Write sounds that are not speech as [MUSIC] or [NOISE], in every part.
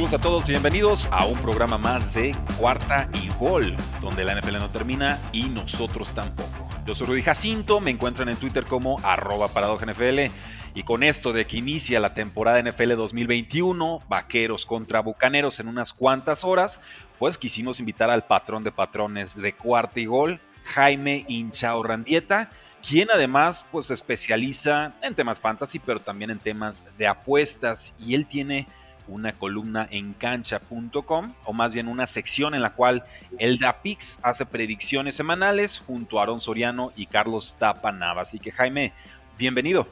Saludos a todos y bienvenidos a un programa más de Cuarta y Gol, donde la NFL no termina y nosotros tampoco. Yo soy Rudy Jacinto, me encuentran en Twitter como arroba NFL y con esto de que inicia la temporada NFL 2021, vaqueros contra bucaneros en unas cuantas horas, pues quisimos invitar al patrón de patrones de Cuarta y Gol, Jaime Inchao Randieta, quien además pues se especializa en temas fantasy, pero también en temas de apuestas y él tiene una columna en cancha.com, o más bien una sección en la cual el DAPIX hace predicciones semanales junto a Aaron Soriano y Carlos Tapanava. Así que Jaime, bienvenido.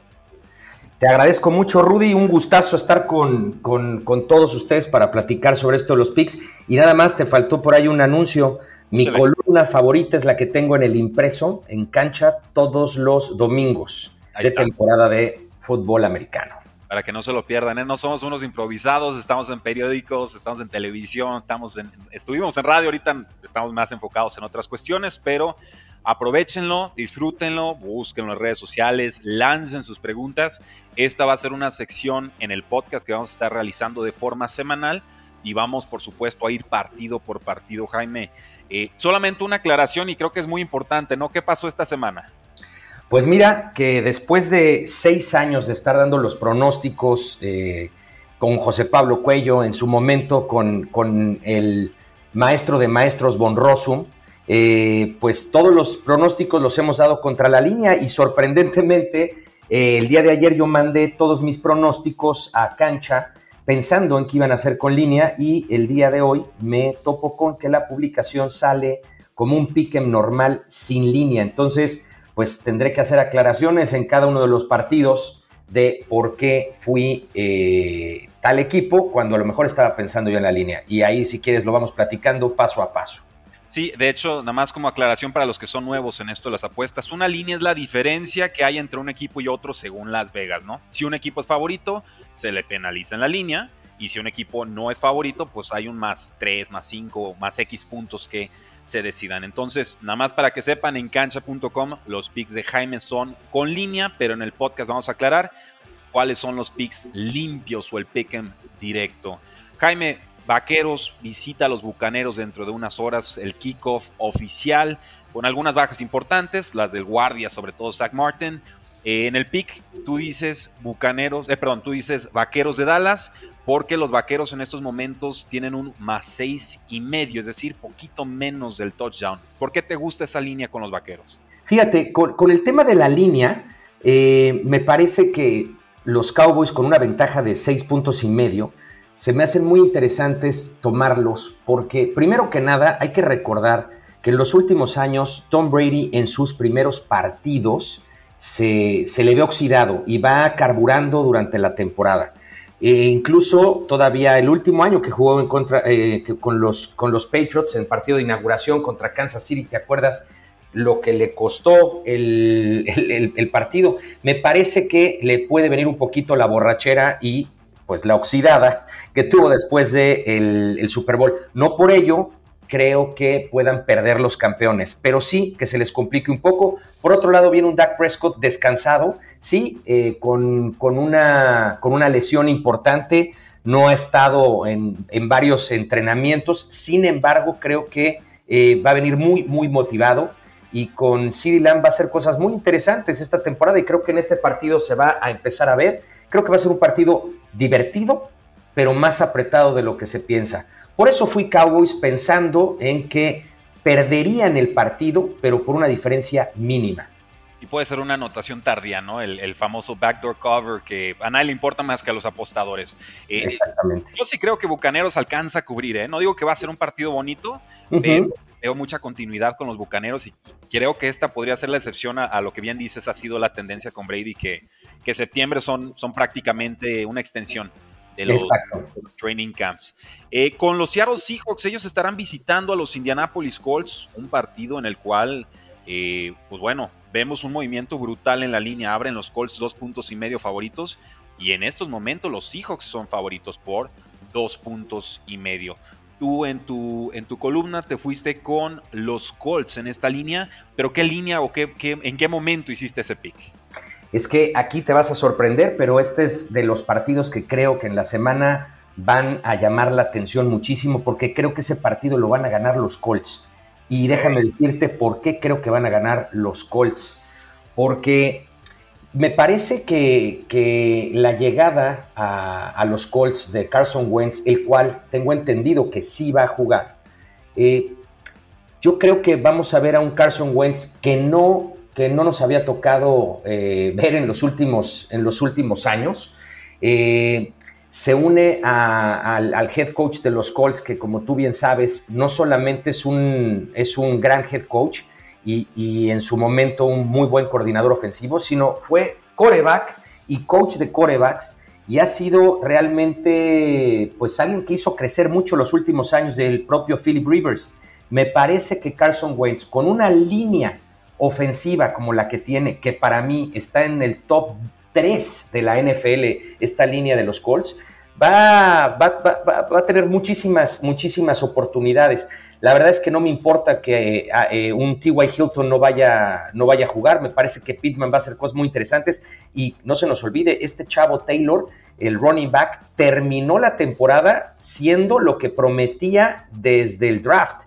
Te agradezco mucho, Rudy. Un gustazo estar con, con, todos ustedes para platicar sobre esto de los picks. Y nada más, te faltó por ahí un anuncio. Mi columna favorita es la que tengo en el impreso, en cancha, todos los domingos de temporada de fútbol americano para que no se lo pierdan. ¿eh? No somos unos improvisados, estamos en periódicos, estamos en televisión, estamos en, estuvimos en radio, ahorita estamos más enfocados en otras cuestiones, pero aprovechenlo, disfrútenlo, búsquenlo en redes sociales, lancen sus preguntas. Esta va a ser una sección en el podcast que vamos a estar realizando de forma semanal y vamos, por supuesto, a ir partido por partido, Jaime. Eh, solamente una aclaración y creo que es muy importante, ¿no? ¿Qué pasó esta semana? Pues mira que después de seis años de estar dando los pronósticos eh, con José Pablo Cuello, en su momento con, el maestro de maestros Von Rossum, eh, pues todos los pronósticos los hemos dado contra la línea y sorprendentemente eh, el día de ayer yo mandé todos mis pronósticos a cancha pensando en que iban a ser con línea y el día de hoy me topo con que la publicación sale como un piquem normal sin línea. Entonces, pues tendré que hacer aclaraciones en cada uno de los partidos de por qué fui eh, tal equipo cuando a lo mejor estaba pensando yo en la línea. Y ahí, si quieres, lo vamos platicando paso a paso. Sí, de hecho, nada más como aclaración para los que son nuevos en esto de las apuestas, una línea es la diferencia que hay entre un equipo y otro según Las Vegas, ¿no? Si un equipo es favorito, se le penaliza en la línea, y si un equipo no es favorito, pues hay un más 3, más 5, más X puntos que se decidan. Entonces, nada más para que sepan, en cancha.com los picks de Jaime son con línea, pero en el podcast vamos a aclarar cuáles son los picks limpios o el pick en directo. Jaime, Vaqueros visita a los Bucaneros dentro de unas horas, el kickoff oficial, con algunas bajas importantes, las del guardia, sobre todo Zach Martin. Eh, en el pick, tú dices Bucaneros, eh, perdón, tú dices Vaqueros de Dallas, porque los vaqueros en estos momentos tienen un más seis y medio, es decir, poquito menos del touchdown. ¿Por qué te gusta esa línea con los vaqueros? Fíjate, con, el tema de la línea, eh, me parece que los Cowboys con una ventaja de seis puntos y medio, se me hacen muy interesantes tomarlos, porque primero que nada hay que recordar que en los últimos años Tom Brady en sus primeros partidos se, se le ve oxidado y va carburando durante la temporada. E incluso todavía el último año que jugó en contra, eh, con, los, con los Patriots en partido de inauguración contra Kansas City, ¿te acuerdas? Lo que le costó el, partido. Me parece que le puede venir un poquito la borrachera y pues la oxidada que tuvo después del de el Super Bowl. No por ello creo que puedan perder los campeones, pero sí que se les complique un poco. Por otro lado, viene un Dak Prescott descansado, sí, eh, con, una, con, una, lesión importante, no ha estado en, varios entrenamientos, sin embargo, creo que eh, va a venir muy, muy motivado. Y con CeeDee Lamb va a hacer cosas muy interesantes esta temporada y creo que en este partido se va a empezar a ver. Creo que va a ser un partido divertido, pero más apretado de lo que se piensa. Por eso fui Cowboys pensando en que perderían el partido, pero por una diferencia mínima. y puede ser una anotación tardía, ¿no? El, famoso backdoor cover que a nadie le importa más que a los apostadores. Eh, Exactamente. Yo sí creo que Bucaneros alcanza a cubrir, ¿eh? No digo que va a ser un partido bonito, pero veo mucha continuidad con los Bucaneros y creo que esta podría ser la excepción a, lo que bien dices ha sido la tendencia con Brady, que, que septiembre son, son prácticamente una extensión de los, training camps. Eh, con los Seattle Seahawks, ellos estarán visitando a los Indianapolis Colts, un partido en el cual, eh, pues bueno, vemos un movimiento brutal en la línea. Abren los Colts dos puntos y medio favoritos y en estos momentos los Seahawks son favoritos por dos puntos y medio. Tú en tu, en tu columna te fuiste con los Colts en esta línea, pero ¿qué línea o qué, en qué momento hiciste ese pick? Es que aquí te vas a sorprender, pero este es de los partidos que creo que en la semana van a llamar la atención muchísimo porque creo que ese partido lo van a ganar los Colts. Y déjame decirte por qué creo que van a ganar los Colts. Porque me parece que, la llegada a, los Colts de Carson Wentz, el cual tengo entendido que sí va a jugar, eh, yo creo que vamos a ver a un Carson Wentz que no, que no nos había tocado eh, ver en los últimos, en los últimos años. Eh, se une al, head coach de los Colts, que como tú bien sabes, no solamente es un, es un gran head coach, y, en su momento un muy buen coordinador ofensivo, sino fue coreback y coach de corebacks y ha sido realmente pues alguien que hizo crecer mucho los últimos años del propio Philip Rivers. Me parece que Carson Wentz con una línea ofensiva como la que tiene, que para mí está en el top 3 de la NFL, esta línea de los Colts, va, va, va, va a tener muchísimas, muchísimas oportunidades. La verdad es que no me importa que eh, un T.Y. Hilton no vaya, no vaya a jugar. Me parece que Pittman va a hacer cosas muy interesantes. Y no se nos olvide, este chavo Taylor, el running back, terminó la temporada siendo lo que prometía desde el draft.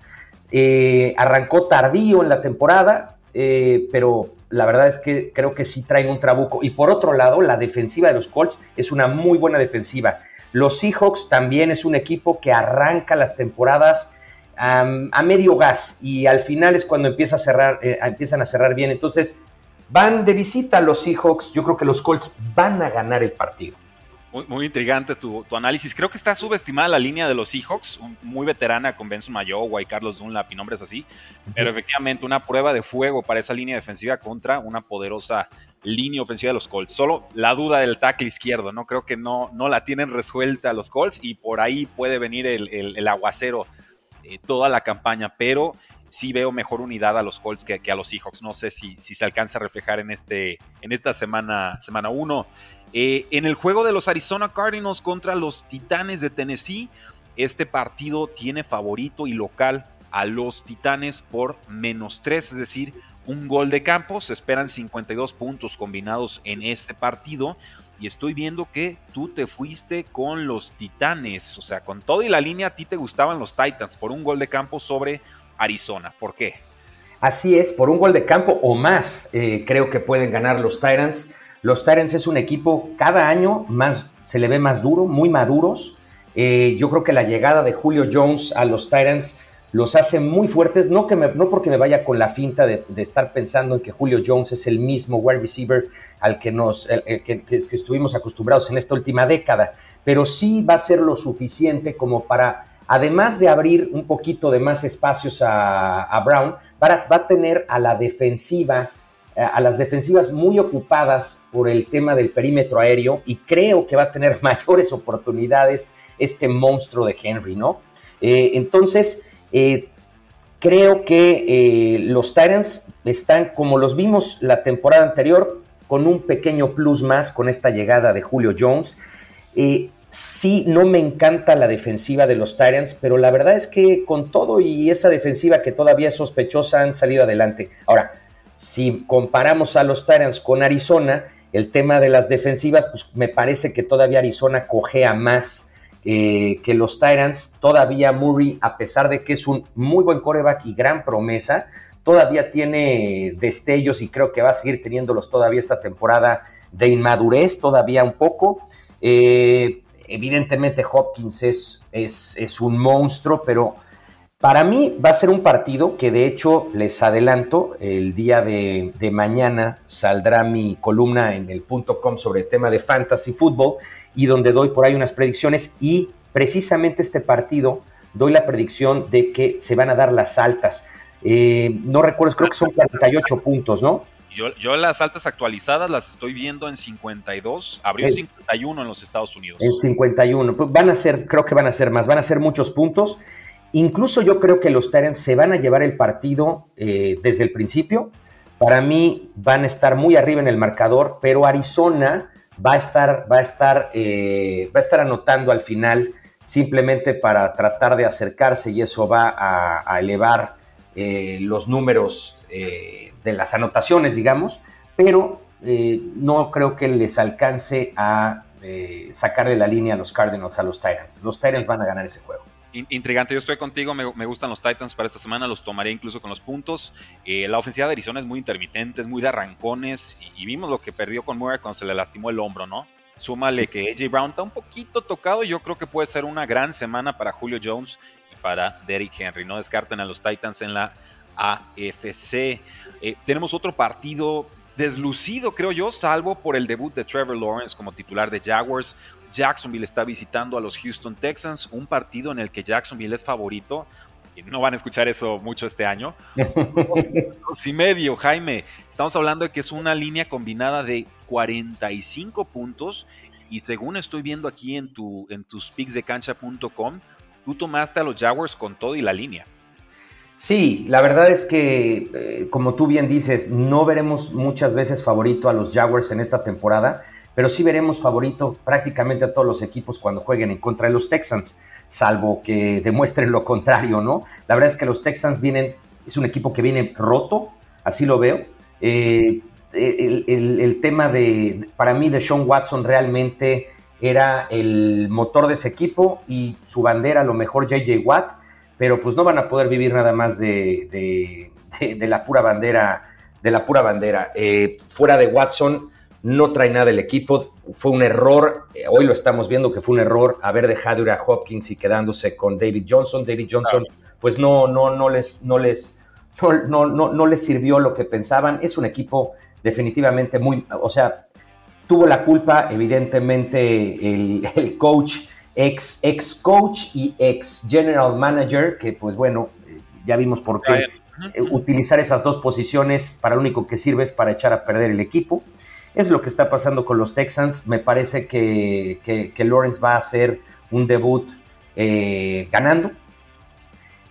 Eh, arrancó tardío en la temporada, pero la verdad es que creo que sí traen un trabuco. Y por otro lado, la defensiva de los Colts es una muy buena defensiva. Los Seahawks también es un equipo que arranca las temporadas a medio gas y al final es cuando empieza a cerrar, eh, empiezan a cerrar bien. Entonces van de visita los Seahawks. Yo creo que los Colts van a ganar el partido. Muy, intrigante tu, análisis. Creo que está subestimada la línea de los Seahawks, muy veterana con Benson Mayowa y Carlos Dunlap y nombres así. Pero efectivamente, una prueba de fuego para esa línea defensiva contra una poderosa línea ofensiva de los Colts. Solo la duda del tackle izquierdo, ¿no? Creo que no, no la tienen resuelta los Colts y por ahí puede venir el aguacero eh, toda la campaña, pero sí veo mejor unidad a los Colts que, a los Seahawks. No sé si, se alcanza a reflejar en, este, en esta semana 1. Semana eh, en el juego de los Arizona Cardinals contra los Titanes de Tennessee, este partido tiene favorito y local a los Titanes por menos 3, es decir, un gol de campo. Se esperan 52 puntos combinados en este partido y estoy viendo que tú te fuiste con los Titanes, o sea, con todo y la línea a ti te gustaban los Titans por un gol de campo sobre Arizona. ¿Por qué? Así es, por un gol de campo o más eh, creo que pueden ganar los Titans. Los Titans es un equipo cada año más, se le ve más duro, muy maduros. Eh, yo creo que la llegada de Julio Jones a los Titans los hace muy fuertes, no, que no porque me vaya con la finta de, estar pensando en que Julio Jones es el mismo wide receiver al que, nos, que, estuvimos acostumbrados en esta última década, pero sí va a ser lo suficiente como para, además de abrir un poquito de más espacios a, Brown, va a tener a la defensiva, a las defensivas muy ocupadas por el tema del perímetro aéreo y creo que va a tener [LAUGHS] mayores oportunidades este monstruo de Henry, ¿no? Eh, entonces, eh, creo que eh, los Titans están, como los vimos la temporada anterior, con un pequeño plus más con esta llegada de Julio Jones. Sí, no me encanta la defensiva de los Titans, pero la verdad es que con todo y esa defensiva que todavía es sospechosa han salido adelante. Ahora, si comparamos a los Titans con Arizona, el tema de las defensivas, pues me parece que todavía Arizona cojea más eh, que los Tyrants, todavía Murray, a pesar de que es un muy buen coreback y gran promesa, todavía tiene destellos y creo que va a seguir teniéndolos todavía esta temporada de inmadurez, todavía un poco. Eh, evidentemente Hopkins es, es, es, un monstruo, pero Para mí va a ser un partido que de hecho les adelanto, el día de, mañana saldrá mi columna en el .com sobre el tema de fantasy fútbol y donde doy por ahí unas predicciones y precisamente este partido doy la predicción de que se van a dar las altas. Eh, no recuerdo, creo que son 48 puntos, ¿no? Yo, yo, las altas actualizadas las estoy viendo en 52, abrió en 51 en los Estados Unidos. En 51, pues van a ser, creo que van a ser más, van a ser muchos puntos. Incluso yo creo que los Tyrants se van a llevar el partido eh, desde el principio. Para mí van a estar muy arriba en el marcador, pero Arizona va a estar, va a estar, eh, va a estar anotando al final simplemente para tratar de acercarse y eso va a, elevar eh, los números de las anotaciones, digamos, pero no creo que les alcance a sacarle la línea a los Cardinals, a los Titans. Los Titans van a ganar ese juego intrigante. Yo estoy contigo, me, gustan los Titans para esta semana, los tomaré incluso con los puntos. Eh, la ofensiva de Arizona es muy intermitente, es muy de arrancones y, vimos lo que perdió con Murray cuando se le lastimó el hombro, ¿no? Súmale que AJ Brown está un poquito tocado. Yo creo que puede ser una gran semana para Julio Jones y para Derrick Henry. No descarten a los Titans en la AFC. Eh, tenemos otro partido deslucido, creo yo, salvo por el debut de Trevor Lawrence como titular de Jaguars. Jacksonville está visitando a los Houston Texans, un partido en el que Jacksonville es favorito. Y no van a escuchar eso mucho este año. [LAUGHS] dos y medio, Jaime. Estamos hablando de que es una línea combinada de 45 puntos. Y según estoy viendo aquí en, tu, en tus picks de cancha.com, tú tomaste a los Jaguars con todo y la línea. Sí, la verdad es que, eh, como tú bien dices, no veremos muchas veces favorito a los Jaguars en esta temporada pero sí veremos favorito prácticamente a todos los equipos cuando jueguen en contra de los Texans, salvo que demuestren lo contrario, ¿no? La verdad es que los Texans vienen, es un equipo que viene roto, así lo veo. Eh, el, tema de, para mí, de Sean Watson realmente era el motor de ese equipo y su bandera, a lo mejor JJ Watt, pero pues no van a poder vivir nada más de, la pura bandera, de la pura bandera. Eh, fuera de Watson, no trae nada el equipo. Fue un error, eh, hoy lo estamos viendo que fue un error haber dejado ir a Hopkins y quedándose con David Johnson. David Johnson, pues no, no, no les, no les, no, no, no, les sirvió lo que pensaban. Es un equipo definitivamente muy, o sea, tuvo la culpa, evidentemente, el, coach, ex, ex coach y ex general manager, que pues bueno, ya vimos por qué. Eh, utilizar esas dos posiciones para lo único que sirve es para echar a perder el equipo. Es lo que está pasando con los Texans. Me parece que, que, Lawrence va a hacer un debut eh, ganando.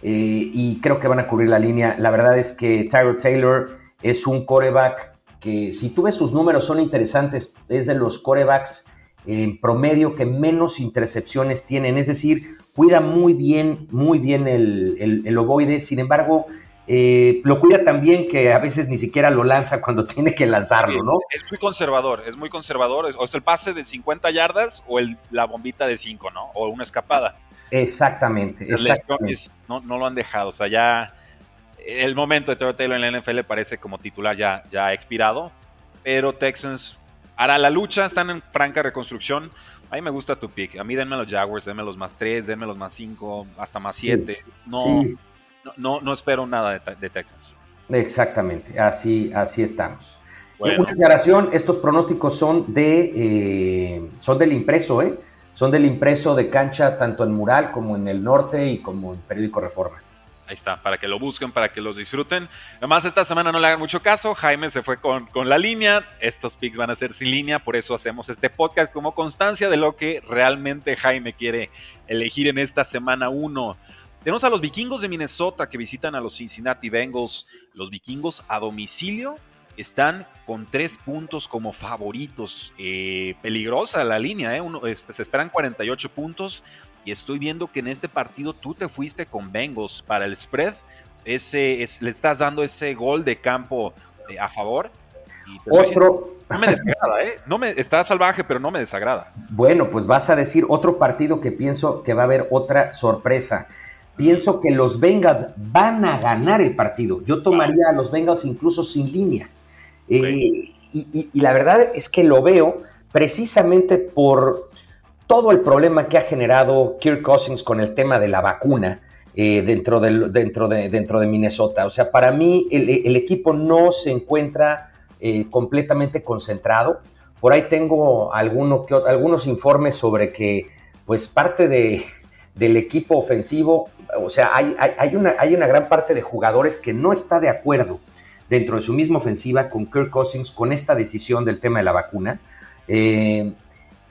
Eh, y creo que van a cubrir la línea. La verdad es que Tyro Taylor es un coreback que, si tú ves sus números, son interesantes. Es de los corebacks en promedio que menos intercepciones tienen. Es decir, cuida muy bien, muy bien el, el, el ovoide. Sin embargo, eh, lo cuida también que a veces ni siquiera lo lanza [LAUGHS] cuando tiene que lanzarlo, ¿no? Es muy conservador, es muy conservador. o es el pase de 50 yardas o el, la bombita de 5, ¿no? O una escapada. Exactamente, exactamente. No, no, lo han dejado, o sea, ya el momento de Trevor Taylor en la NFL parece como titular ya, ya ha expirado, pero Texans hará la lucha, están en franca reconstrucción. A mí me gusta tu pick. A mí denme los Jaguars, denme los más 3, denme los más 5, hasta más 7. No, no, no, espero nada de, Texas. Exactamente, así, así estamos. Una aclaración, estos pronósticos son de eh, son del impreso, ¿eh? Son del impreso de cancha tanto en Mural como en el norte y como en Periódico Reforma. Ahí está, para que lo busquen, para que los disfruten. Además, esta semana no le hagan mucho caso. Jaime se fue con, con, la línea. Estos picks van a ser sin línea, por eso hacemos este podcast como constancia de lo que realmente Jaime quiere elegir en esta semana 1. Tenemos a los vikingos de Minnesota que visitan a los Cincinnati Bengals. Los vikingos a domicilio están con tres puntos como favoritos. Eh, peligrosa la línea, ¿eh? este, se esperan 48 puntos. Y estoy viendo que en este partido tú te fuiste con Bengals para el spread. Ese, le estás dando ese gol de campo eh, a favor. otro. no me desagrada, ¿eh? No me, está salvaje, pero no me desagrada. Bueno, pues vas a decir otro partido que pienso que va a haber otra sorpresa pienso que los Bengals van a ganar el partido. Yo tomaría a los Bengals incluso sin línea. Eh, y, la verdad es que lo veo precisamente por todo el problema que ha generado Kirk Cousins con el tema de la vacuna. eh, dentro, de, Minnesota. O sea, para mí el, equipo no se encuentra eh, completamente concentrado. Por ahí tengo algunos informes sobre que pues parte de, del equipo ofensivo, o sea, hay, hay, una, hay una gran parte de jugadores que no está de acuerdo dentro de su misma ofensiva con Kirk Cousins, con esta decisión del tema de la vacuna. Eh,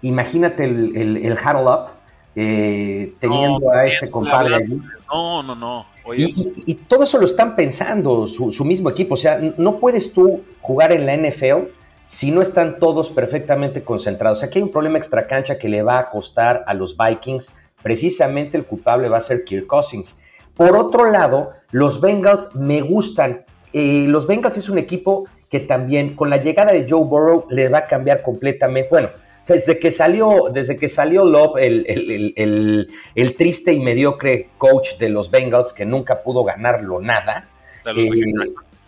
imagínate el, el, el huddle up eh, teniendo a este compadre allí. No, no, no. Y, todo eso lo están pensando su, mismo equipo. O sea, no puedes tú jugar en la NFL si no están todos perfectamente concentrados. Aquí hay un problema extracancha que le va a costar a los Vikings. Precisamente el culpable va a ser Kirk Cousins. Por otro lado, los Bengals me gustan. Eh, los Bengals es un equipo que también con la llegada de Joe Burrow le va a cambiar completamente. Bueno, desde que salió, desde que salió Love, el, triste y mediocre coach de los Bengals, que nunca pudo ganarlo nada, eh,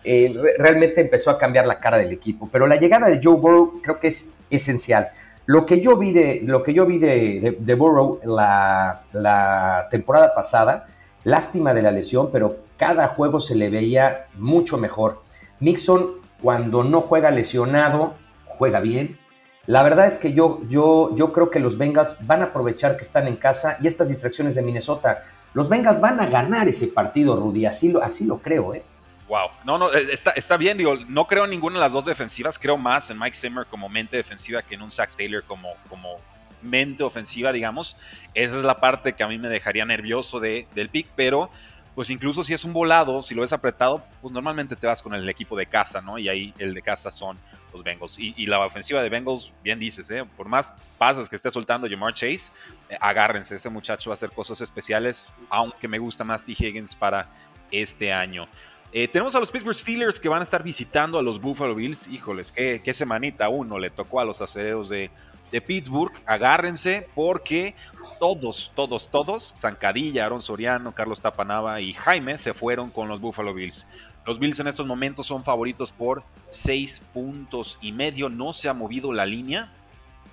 eh, realmente empezó a cambiar la cara del equipo. Pero la llegada de Joe Burrow creo que es esencial. Lo que yo vi de, lo que yo vi de, de, Burrow la, la temporada pasada, lástima de la lesión, pero cada juego se le veía mucho mejor. Mixon, cuando no juega lesionado, juega bien la verdad es que yo, yo, yo creo que los Bengals van a aprovechar que están en casa y estas distracciones de Minnesota. Los Bengals van a ganar ese partido, Rudy, así lo, así lo creo, ¿eh? Wow, no, no, eh, está, está bien, digo, no creo en ninguna de las dos defensivas, creo más en Mike Zimmer como mente defensiva que en un Zach Taylor como, como mente ofensiva, digamos. Esa es la parte que a mí me dejaría nervioso de, del pick, pero pues incluso si es un volado, si lo ves apretado, pues normalmente te vas con el equipo de casa, ¿no? Y ahí el de casa son los Bengals. Y, la ofensiva de Bengals, bien dices, ¿eh? por más pases que esté soltando Jamar Chase, eh, agárrense, este muchacho va a hacer cosas especiales, aunque me gusta más T. Higgins para este año. Eh, tenemos a los Pittsburgh Steelers que van a estar visitando a los Buffalo Bills. Híjoles, qué, qué semanita uno le tocó a los acederos de, de Pittsburgh. Agárrense porque todos, todos, todos, Zancadilla, Aaron Soriano, Carlos Tapanava y Jaime se fueron con los Buffalo Bills. Los Bills en estos momentos son favoritos por seis puntos y medio. No se ha movido la línea.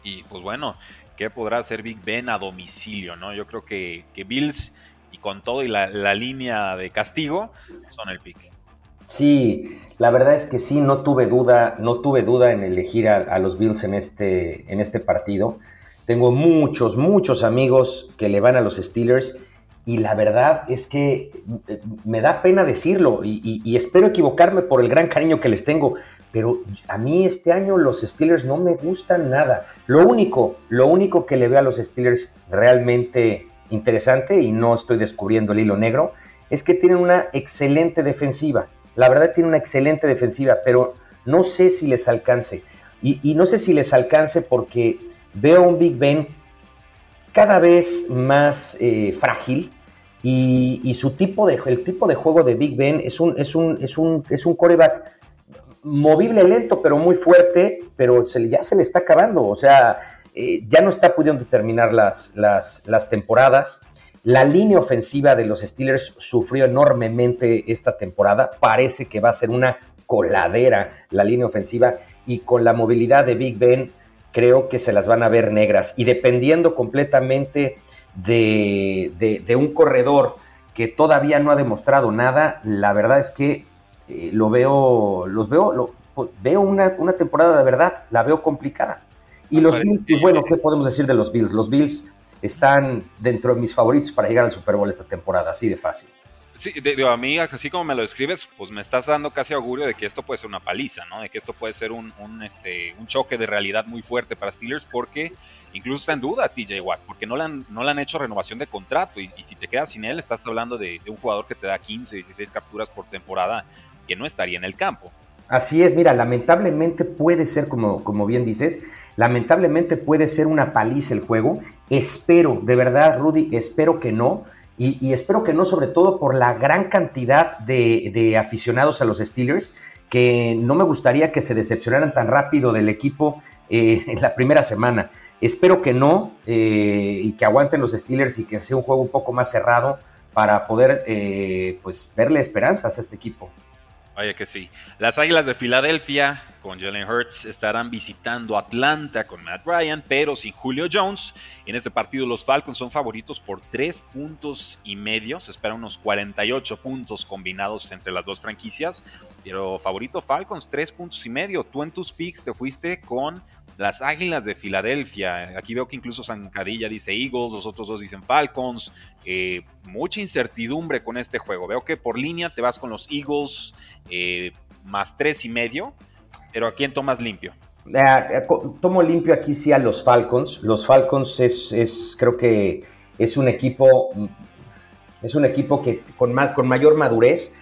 Y pues bueno, ¿qué podrá hacer Big Ben a domicilio? ¿no? Yo creo que, Bills y con todo y la, línea de castigo son el pick. Sí, la verdad es que sí, no tuve duda, no tuve duda en elegir a, los Bills en este, en este partido. Tengo muchos, muchos amigos que le van a los Steelers y la verdad es que eh, me da pena decirlo y, espero equivocarme por el gran cariño que les tengo, pero a mí este año los Steelers no me gustan nada. Lo único, lo único que le veo a los Steelers realmente interesante, y no estoy descubriendo el hilo negro, es que tienen una excelente defensiva. La verdad tienen una excelente defensiva, pero no sé si les alcance. Y, no sé si les alcance porque veo un Big Ben cada vez más eh, frágil y, su tipo de, el tipo de juego de Big Ben es un, es un, es un, es un coreback movible, lento, pero muy fuerte, pero ya se le está acabando, o sea, eh, ya no está pudiendo terminar las, las, las temporadas. La línea ofensiva de los Steelers sufrió enormemente esta temporada, parece que va a ser una coladera la línea ofensiva y con la movilidad de Big Ben creo que se las van a ver negras. Y dependiendo completamente de, un corredor que todavía no ha demostrado nada, la verdad es que eh, lo veo, los veo, pues, veo una, una, temporada de verdad, la veo complicada. Y los Bills, pues bueno, ¿qué podemos decir de los Bills? Los Bills están dentro de mis favoritos para llegar al Super Bowl esta temporada, así de fácil. Sí, de, a mí, así como me lo describes, pues me estás dando casi augurio de que esto puede ser una paliza, ¿no? De que esto puede ser un, este, un choque de realidad muy fuerte para Steelers, porque incluso está en duda TJ Watt, porque no le han, no le han hecho renovación de contrato. Y, si te quedas sin él, estás hablando de, un jugador que te da 15, 16 capturas por temporada, que no estaría en el campo. Así es, mira, lamentablemente puede ser, como, como bien dices, lamentablemente puede ser una paliza el juego. Espero, de verdad, Rudy, espero que no y, espero que no, sobre todo por la gran cantidad de, aficionados a los Steelers, que no me gustaría que se decepcionaran tan rápido del equipo eh, [LAUGHS] en la primera semana. Espero que no eh, y que aguanten los Steelers y que sea un juego un poco más cerrado para poder eh, pues verle esperanzas a este equipo. Vaya que sí. Las Águilas de Filadelfia con Jalen Hurts estarán visitando Atlanta con Matt Ryan, pero sin Julio Jones. En este partido los Falcons son favoritos por 3 puntos y medio. Se esperan unos 48 puntos combinados entre las dos franquicias. Pero favorito Falcons, 3 puntos y medio. Tú en tus picks te fuiste con las Águilas de Filadelfia. Aquí veo que incluso Zancadilla dice Eagles, los otros dos dicen Falcons. Eh, mucha incertidumbre con este juego. Veo que por línea te vas con los Eagles eh, más tres y medio, pero ¿a quién tomas limpio? Eh, tomo limpio aquí sí a los Falcons. Los Falcons es, creo que es un equipo, es un equipo que con, más, con mayor madurez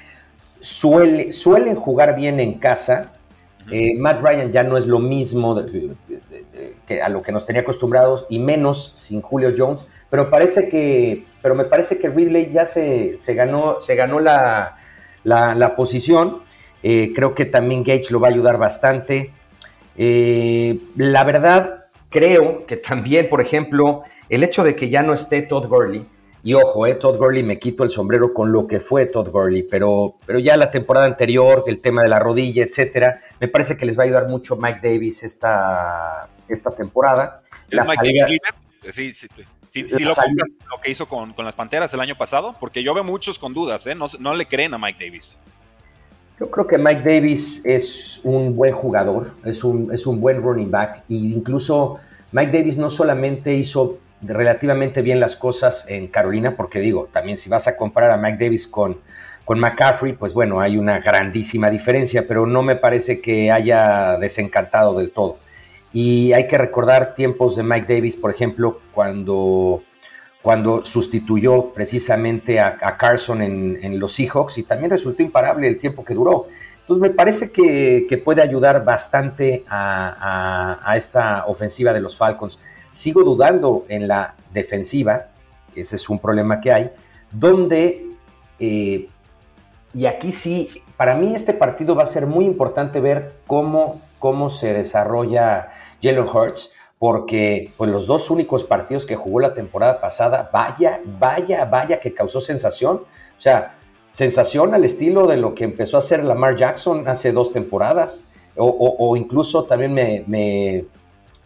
suele, suelen jugar bien en casa eh, Matt Ryan ya no es lo mismo a lo que nos tenía acostumbrados y menos sin Julio Jones, pero parece que, pero me parece que Ridley ya se, ganó, se ganó la, posición. Eh, creo que también Gage lo va a ayudar bastante. Eh, la verdad, creo que también, por ejemplo, el hecho de que ya no esté Todd Gurley, y ojo, eh, Todd Gurley, me quito el sombrero con lo que fue Todd Gurley, pero, pero ya la temporada anterior, el tema de la rodilla, etcétera, me parece que les va a ayudar mucho Mike Davis esta, esta temporada. La salida, sí, sí, sí, sí lo, lo, que hizo con, las Panteras el año pasado, porque yo veo muchos con dudas, ¿eh? no, no le creen a Mike Davis. Yo creo que Mike Davis es un buen jugador, es un, es un buen running back, e incluso Mike Davis no solamente hizo relativamente bien las cosas en Carolina, porque digo, también si vas a comparar a Mike Davis con, con McCaffrey, pues bueno, hay una grandísima diferencia, pero no me parece que haya desencantado del todo. Y hay que recordar tiempos de Mike Davis, por ejemplo, cuando, cuando sustituyó precisamente a, Carson en, los Seahawks y también resultó imparable el tiempo que duró. Entonces me parece que, puede ayudar bastante a, a esta ofensiva de los Falcons. Sigo dudando en la defensiva, ese es un problema que hay, donde, eh, y aquí sí, para mí este partido va a ser muy importante ver cómo, cómo se desarrolla Jalen Hurts, porque pues, los dos únicos partidos que jugó la temporada pasada, vaya, vaya, vaya que causó sensación. O sea, sensación al estilo de lo que empezó a hacer Lamar Jackson hace dos temporadas. O, incluso también me, me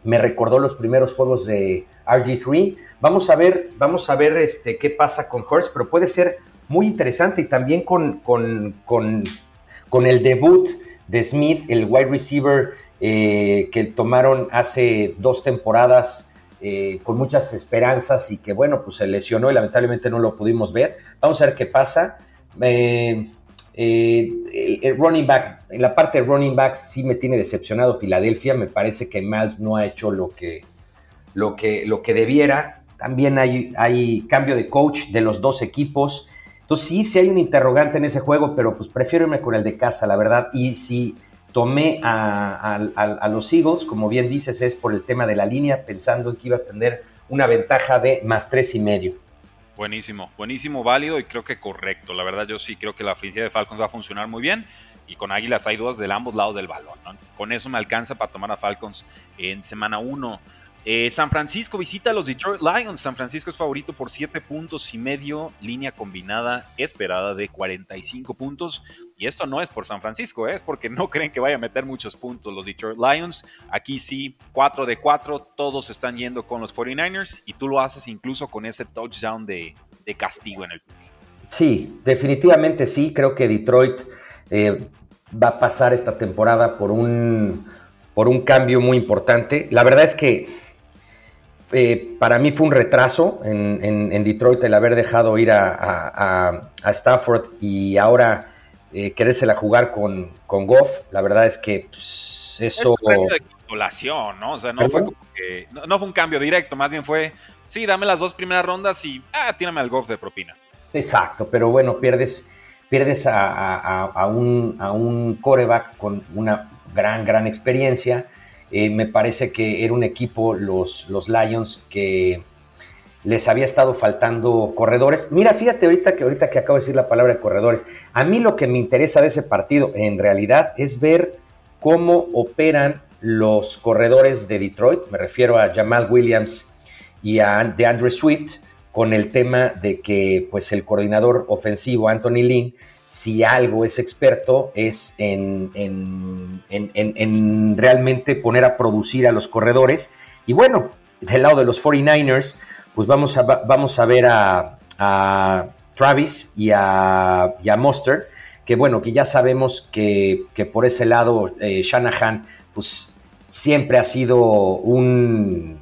recordó los primeros juegos de RG3. Vamos a ver, vamos a ver este, qué pasa con Hurts, pero puede ser muy interesante y también con, con, con, el debut de Smith, el wide receiver eh, que tomaron hace dos temporadas eh, con muchas esperanzas y que bueno, pues se lesionó y lamentablemente no lo pudimos ver. Vamos a ver qué pasa. Eh, eh, el, running back, en la parte de running back sí me tiene decepcionado Filadelfia. Me parece que Miles no ha hecho lo que, lo que, lo que debiera. También hay, hay cambio de coach de los dos equipos. Entonces sí, sí hay un interrogante en ese juego, pero pues prefiero irme con el de casa, la verdad. Y si tomé a, a, los Eagles, como bien dices, es por el tema de la línea, pensando en que iba a tener una ventaja de más tres y medio. Buenísimo, buenísimo, válido y creo que correcto. La verdad, yo sí creo que la ofensiva de Falcons va a funcionar muy bien. Y con Águilas hay dudas de ambos lados del balón. Con eso me alcanza para tomar a Falcons en semana 1. Eh, San Francisco visita a los Detroit Lions. San Francisco es favorito por 7 puntos y medio, línea combinada esperada de 45 puntos. Y esto no es por San Francisco, ¿eh? es porque no [LAUGHS] creen que vaya a meter muchos puntos los Detroit Lions. Aquí sí, 4 de 4, todos están yendo con los 49ers y tú lo haces incluso con ese touchdown de, castigo en el Sí, definitivamente sí. Creo que Detroit eh, va a pasar esta temporada por un, por un cambio muy importante. La verdad es que eh, para mí fue un retraso en, Detroit el haber dejado ir a, Stafford y ahora eh, querérsela jugar con, con Goff. La verdad es que pues, eso... Es ¿no? O sea, no fue, no, fue un cambio directo, más bien fue, sí, dame las dos primeras rondas y, ah, tírame al Goff de propina. Exacto, pero bueno, pierdes, pierdes a, un, a un coreback con una gran, gran experiencia eh, me parece que era un equipo, los, los Lions, que les había estado faltando corredores. Mira, fíjate ahorita que ahorita que acabo de decir la palabra corredores, a mí lo que me interesa de ese partido en realidad es ver cómo operan los corredores de Detroit, me refiero a Jamal Williams y a de Andrew Swift, con el tema de que pues el coordinador ofensivo Anthony Lynn si algo es experto es en, en, realmente poner a producir a los corredores. Y bueno, del lado de los 49ers, pues vamos a, vamos a ver a, Travis y a, y Monster, que bueno, que ya sabemos que, por ese lado eh, Shanahan, pues siempre ha sido un,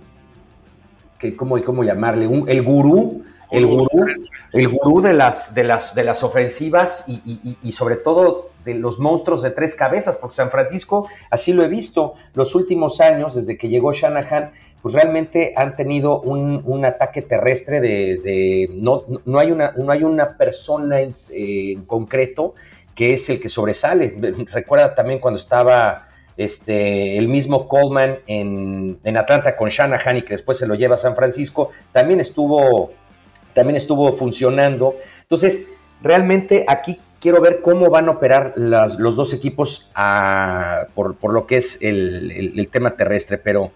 que, ¿cómo, ¿cómo llamarle? Un, el gurú, el gurú, el gurú de las, de las, de las ofensivas y, sobre todo de los monstruos de tres cabezas, porque San Francisco, así lo he visto, los últimos años, desde que llegó Shanahan, pues realmente han tenido un, ataque terrestre de, no, no, hay una, no hay una persona en, en, concreto que es el que sobresale. Recuerda también cuando estaba este, el mismo Coleman en, Atlanta con Shanahan y que después se lo lleva a San Francisco, también estuvo, también estuvo funcionando. Entonces, realmente aquí quiero ver cómo van a operar los dos equipos por, lo que es el, tema terrestre, pero,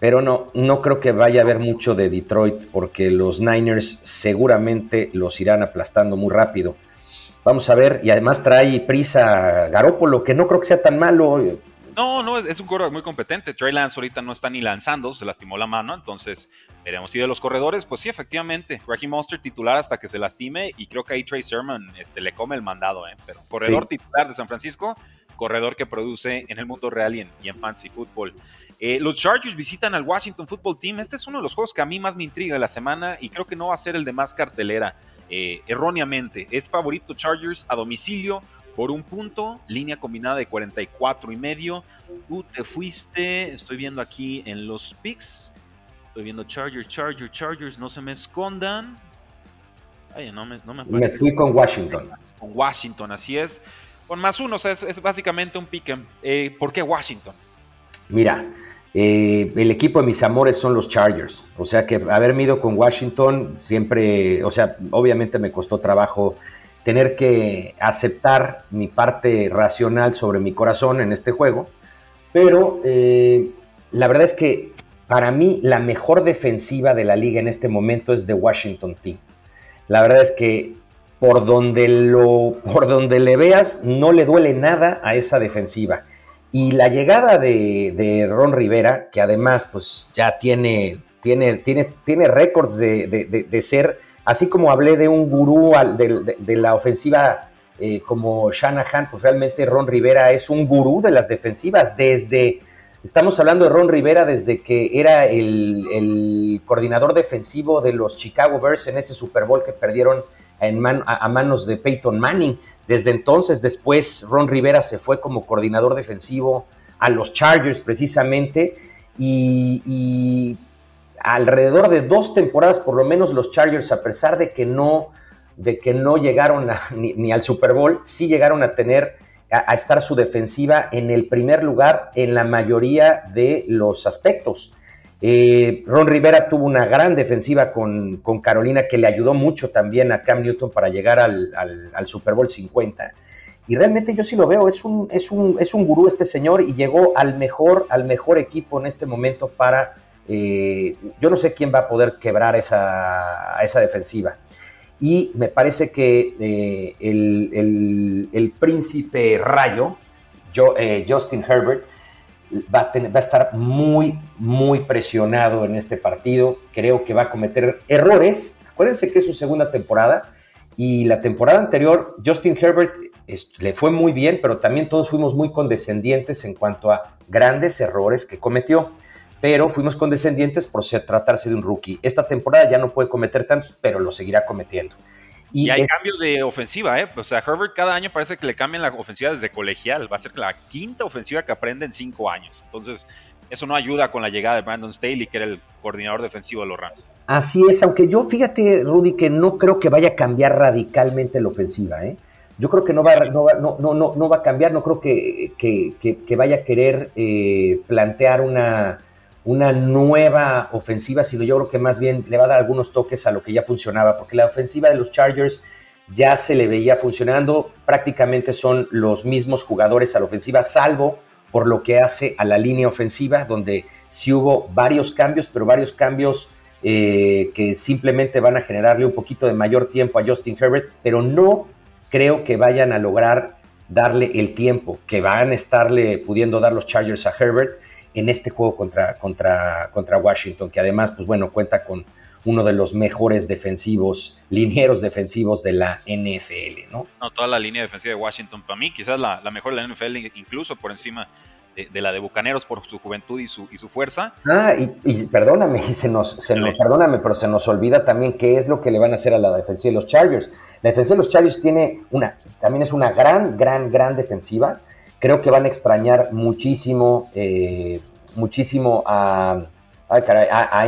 pero no, no creo que vaya a haber mucho de Detroit porque los Niners seguramente los irán aplastando muy rápido. Vamos a ver, y además trae prisa Garópolo, que no creo que sea tan malo. No, no, es, un corredor muy competente. Trey Lance ahorita no está ni lanzando, se lastimó la mano, entonces veremos. Y de los corredores, pues sí, efectivamente. Raheem Monster titular hasta que se lastime y creo que ahí Trey Sermon este, le come el mandado, ¿eh? Pero corredor titular de San Francisco, corredor que produce en el mundo real y en, fantasy football. Eh, los Chargers visitan al Washington Football Team. Este es uno de los juegos que a mí más me intriga de la semana y creo que no va a ser el de más cartelera. Eh, erróneamente. Es favorito Chargers a domicilio por un punto, línea combinada de 44 y medio. Tú te fuiste, estoy viendo aquí en los picks. Estoy viendo Chargers, Chargers, Chargers, no se me escondan. Ay, no me, no me, me fui con Washington. Con Washington, así es. Con más uno, es, básicamente un pick. Eh, ¿Por qué Washington? Mira, eh, el equipo de mis amores son los Chargers. O sea que haberme ido con Washington siempre, o sea, obviamente me costó trabajo tener que aceptar mi parte racional sobre mi corazón en este juego. Pero eh, la verdad es que para mí la mejor defensiva de la liga en este momento es de Washington Team. La verdad es que por donde, lo, por donde le veas no le duele nada a esa defensiva. Y la llegada de, Ron Rivera, que además pues ya tiene, tiene, tiene, tiene récords de, ser, así como hablé de un gurú de, la ofensiva eh, como Shanahan, pues realmente Ron Rivera es un gurú de las defensivas. Desde... Estamos hablando de Ron Rivera desde que era el, el coordinador defensivo de los Chicago Bears en ese Super Bowl que perdieron a, manos de Peyton Manning. Desde entonces, después, Ron Rivera se fue como coordinador defensivo a los Chargers precisamente y, alrededor de dos temporadas, por lo menos los Chargers, a pesar de que no, de que no llegaron [LAUGHS] ni, al Super Bowl, sí llegaron a tener a, estar su defensiva en el primer lugar en la mayoría de los aspectos. Eh, Ron Rivera tuvo una gran defensiva con, Carolina que le ayudó mucho también a Cam Newton para llegar al, Super Bowl 50. Y realmente yo sí lo veo, es un, es un, es un gurú este señor y llegó al mejor, al mejor equipo en este momento para... Eh, yo no sé quién va a poder quebrar esa, esa defensiva. Y me parece que eh, el, príncipe rayo, Justin Herbert, va a, estar muy, muy presionado en este partido. Creo que va a cometer errores. Acuérdense que es su segunda temporada y la temporada anterior Justin Herbert le fue muy bien, pero también todos fuimos muy condescendientes en cuanto a grandes errores que cometió. Pero fuimos condescendientes por ser, tratarse de un rookie. Esta temporada ya no puede cometer tantos, pero lo seguirá cometiendo. Y, hay cambios de ofensiva, ¿eh? O sea, Herbert cada año parece que le cambian la ofensiva desde colegial. Va a ser la quinta ofensiva que aprende en cinco años. Entonces, eso no ayuda con la llegada de Brandon Staley, que era el coordinador defensivo de los Rams. Así es, aunque yo, fíjate, Rudy, que no creo que vaya a cambiar radicalmente la ofensiva, ¿eh? Yo creo que no va, no no, no, no, va a cambiar, no creo que, que, vaya a querer eh, plantear una una nueva ofensiva, sino yo creo que más bien le va a dar algunos toques a lo que ya funcionaba, porque la ofensiva de los Chargers ya se le veía funcionando, prácticamente son los mismos jugadores a la ofensiva, salvo por lo que hace a la línea ofensiva, donde sí hubo varios cambios, pero varios cambios eh, que simplemente van a generarle un poquito de mayor tiempo a Justin Herbert, pero no creo que vayan a lograr darle el tiempo que van a estarle pudiendo dar los Chargers a Herbert en este juego contra, contra, contra Washington, que además, pues bueno, cuenta con uno de los mejores defensivos, linieros defensivos de la NFL, ¿no? No, toda la línea defensiva de Washington, para mí, quizás la, la mejor de la NFL, incluso por encima de, la de Bucaneros por su juventud y su, y su fuerza. Ah, y, perdóname, [LAUGHS] se nos, se nos, perdóname, pero se nos olvida también qué es lo que le van a hacer a la defensiva de los Chargers. La defensiva de los Chargers tiene una, también es una gran, gran, gran defensiva. Creo que van a extrañar muchísimo, eh, muchísimo a,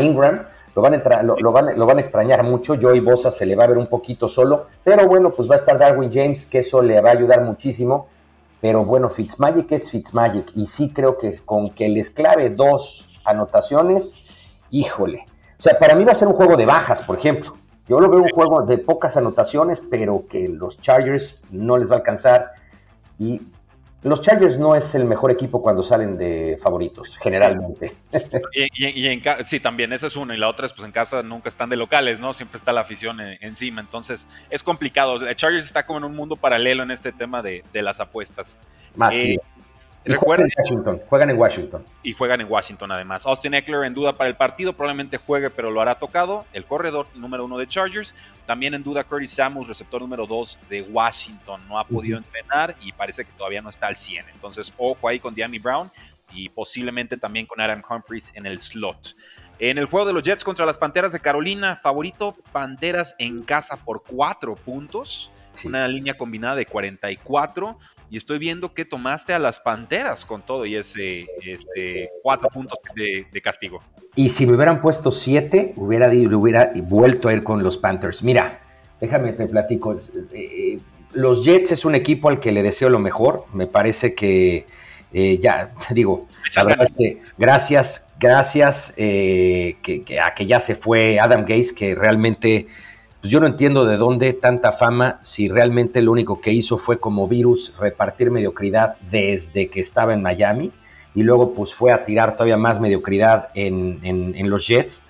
Ingram. Lo van, a lo van, a extrañar mucho. Joey Bosa se le va a ver un poquito solo. Pero bueno, pues va a estar Darwin James, que eso le va a ayudar muchísimo. Pero bueno, Fitzmagic es Fitzmagic. Y sí creo que con que les clave dos anotaciones, híjole. O sea, para mí va a ser un juego de bajas, por ejemplo. Yo lo veo un juego de pocas anotaciones, pero que los Chargers no les va a alcanzar. Y los Chargers no es el mejor equipo cuando salen de favoritos, generalmente. [LAUGHS] Y, en, sí, también, esa es una. Y la otra es, pues en casa nunca están de locales, ¿no? Siempre está la afición encima. Entonces, es complicado. El Chargers está como en un mundo paralelo en este tema de, las apuestas. Más sí. Eh, juegan en Washington, juegan en Washington. Y juegan en Washington además. Austin Eckler en duda para el partido, probablemente juegue, pero lo hará tocado. El corredor número uno de Chargers. También en duda Curtis Samuels, receptor número dos de Washington. No ha podido entrenar y parece que todavía no está al 100. Entonces, ojo ahí con Diami Brown y posiblemente también con Adam Humphries en el slot. En el juego de los Jets contra las Panteras de Carolina, favorito Panteras en casa por cuatro puntos. Una línea combinada de 44 y estoy viendo que tomaste a las Panteras con todo y ese este, cuatro puntos de, castigo. Y si me hubieran puesto siete, hubiera, hubiera vuelto a ir con los Panthers. Mira, déjame te platico. Eh, los Jets es un equipo al que le deseo lo mejor. Me parece que eh, ya, [LAUGHS] digo, la verdad es que gracias, gracias eh, a que ya se fue Adam Gates, que realmente pues yo no entiendo de dónde tanta fama si realmente lo único que hizo fue como virus repartir mediocridad desde que estaba en Miami y luego pues fue a tirar todavía más mediocridad en, los Jets.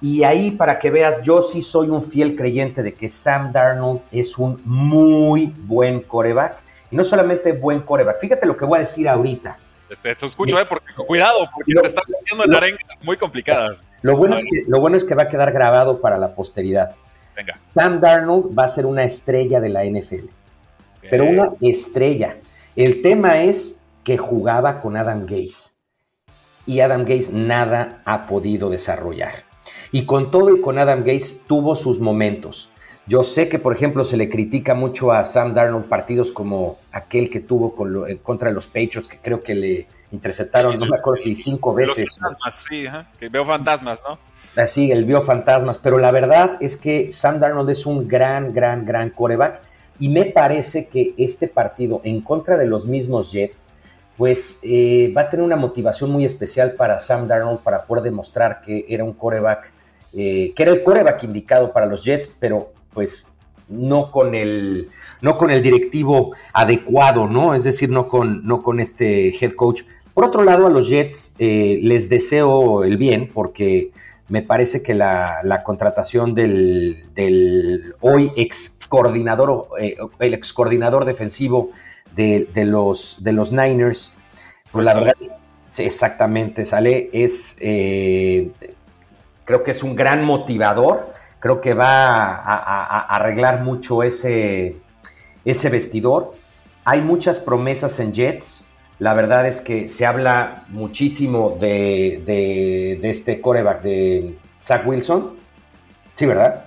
Y ahí para que veas, yo sí soy un fiel creyente de que Sam Darnold es un muy buen coreback. Y no solamente buen coreback, fíjate lo que voy a decir ahorita. Este, te escucho, eh, porque cuidado, porque te estás metiendo en arengas muy complicadas. Lo bueno, es que, lo bueno es que va a quedar grabado para la posteridad. Sam Darnold va a ser una estrella de la NFL. Pero una estrella. El tema es que jugaba con Adam Gase. Y Adam Gase nada ha podido desarrollar. Y con todo y con Adam Gase tuvo sus momentos. Yo sé que, por ejemplo, se le critica mucho a Sam Darnold partidos como aquel que tuvo con contra los Patriots, que creo que le interceptaron, no me acuerdo si cinco veces. sí, que veo fantasmas, ¿no? Así, el vio fantasmas, pero la verdad es que Sam Darnold es un gran, gran, gran coreback y me parece que este partido en contra de los mismos Jets, pues eh, va a tener una motivación muy especial para Sam Darnold para poder demostrar que era un coreback, eh, que era el coreback indicado para los Jets, pero pues no con el, no con el directivo adecuado, ¿no? Es decir, no con, no con este head coach. Por otro lado, a los Jets eh, les deseo el bien porque me parece que la, contratación del, hoy ex coordinador, eh, el ex coordinador defensivo de, los, de los Niners, pues la verdad, exactamente, sale, es, eh, creo que es un gran motivador, creo que va a, arreglar mucho ese, ese vestidor. Hay muchas promesas en Jets, la verdad es que se habla muchísimo de, este coreback de Zach Wilson. Sí, ¿verdad?